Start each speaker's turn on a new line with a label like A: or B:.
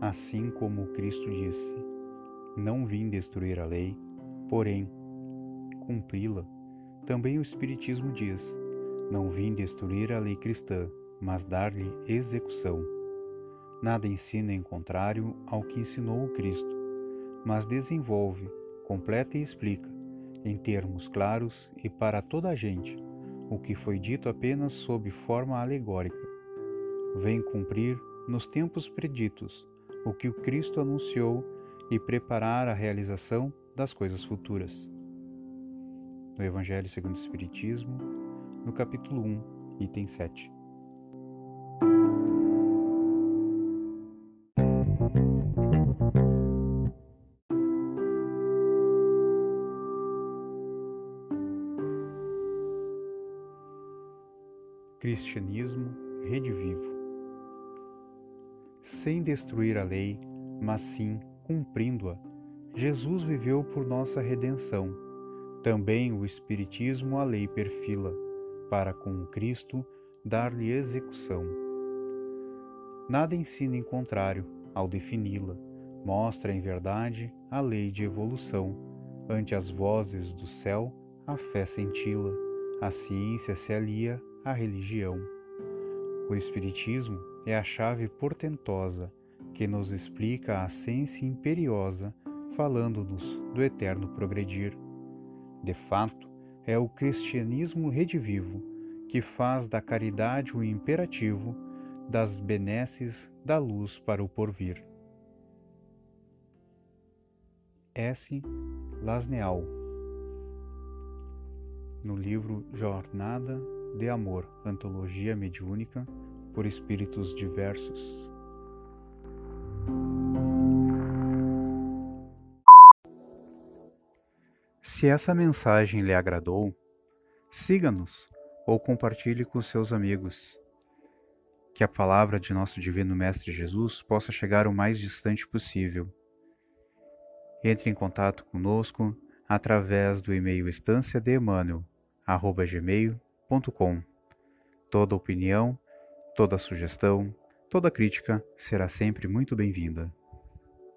A: Assim como Cristo disse: Não vim destruir a lei, porém cumpri-la. Também o Espiritismo diz: Não vim destruir a lei cristã, mas dar-lhe execução. Nada ensina em contrário ao que ensinou o Cristo, mas desenvolve, completa e explica, em termos claros e para toda a gente, o que foi dito apenas sob forma alegórica. Vem cumprir, nos tempos preditos, o que o Cristo anunciou e preparar a realização das coisas futuras. No Evangelho segundo o Espiritismo, no capítulo 1, item 7. Cristianismo redivivo. Sem destruir a lei, mas sim cumprindo-a, Jesus viveu por nossa redenção. Também o Espiritismo a lei perfila, para com Cristo dar-lhe execução. Nada ensina em contrário ao defini-la, mostra em verdade a lei de evolução. Ante as vozes do céu, a fé senti-la, a ciência se alia a religião. O Espiritismo é a chave portentosa que nos explica a ciência imperiosa, falando-nos do eterno progredir. De fato, é o cristianismo redivivo que faz da caridade o imperativo, das benesses da luz para o porvir. S. Lasneal No livro Jornada de Amor, Antologia Mediúnica, por Espíritos Diversos. Se essa mensagem lhe agradou, siga-nos ou compartilhe com seus amigos. Que a palavra de nosso Divino Mestre Jesus possa chegar o mais distante possível. Entre em contato conosco através do e-mail estância de. Toda opinião, toda sugestão, toda crítica será sempre muito bem-vinda.